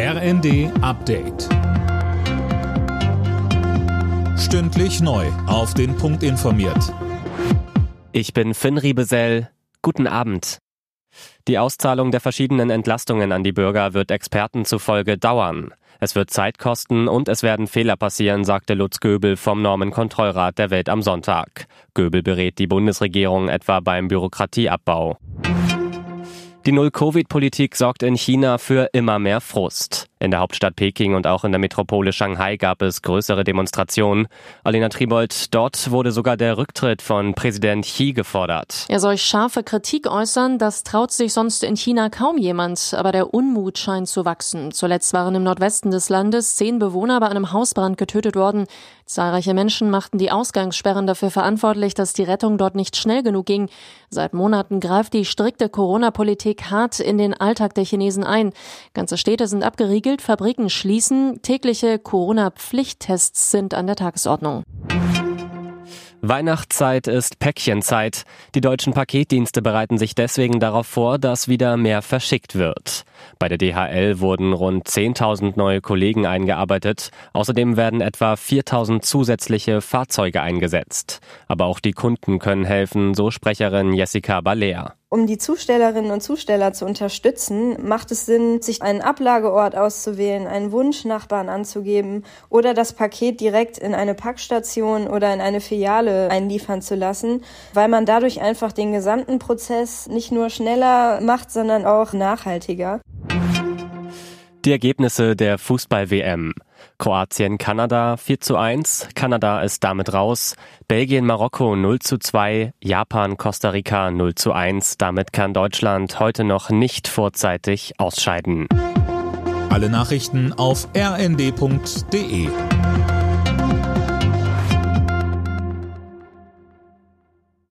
RND Update. Stündlich neu. Auf den Punkt informiert. Ich bin Finn Riebesell. Guten Abend. Die Auszahlung der verschiedenen Entlastungen an die Bürger wird Experten zufolge dauern. Es wird Zeit kosten und es werden Fehler passieren, sagte Lutz Göbel vom Normenkontrollrat der Welt am Sonntag. Göbel berät die Bundesregierung etwa beim Bürokratieabbau. Die Null-Covid-Politik sorgt in China für immer mehr Frust. In der Hauptstadt Peking und auch in der Metropole Shanghai gab es größere Demonstrationen. Alina Tribold, dort wurde sogar der Rücktritt von Präsident Xi gefordert. Er soll scharfe Kritik äußern, das traut sich sonst in China kaum jemand, aber der Unmut scheint zu wachsen. Zuletzt waren im Nordwesten des Landes zehn Bewohner bei einem Hausbrand getötet worden. Zahlreiche Menschen machten die Ausgangssperren dafür verantwortlich, dass die Rettung dort nicht schnell genug ging. Seit Monaten greift die strikte Corona-Politik hart in den Alltag der Chinesen ein. Ganze Städte sind abgeriegelt gilt, Fabriken schließen. Tägliche Corona-Pflichttests sind an der Tagesordnung. Weihnachtszeit ist Päckchenzeit. Die deutschen Paketdienste bereiten sich deswegen darauf vor, dass wieder mehr verschickt wird. Bei der DHL wurden rund 10.000 neue Kollegen eingearbeitet. Außerdem werden etwa 4.000 zusätzliche Fahrzeuge eingesetzt. Aber auch die Kunden können helfen, so Sprecherin Jessica Balea. Um die Zustellerinnen und Zusteller zu unterstützen, macht es Sinn, sich einen Ablageort auszuwählen, einen Wunschnachbarn anzugeben oder das Paket direkt in eine Packstation oder in eine Filiale einliefern zu lassen, weil man dadurch einfach den gesamten Prozess nicht nur schneller macht, sondern auch nachhaltiger. Die Ergebnisse der Fußball-WM. Kroatien, Kanada 4 zu 1. Kanada ist damit raus. Belgien, Marokko 0 zu 2. Japan, Costa Rica 0 zu 1. Damit kann Deutschland heute noch nicht vorzeitig ausscheiden. Alle Nachrichten auf rnd.de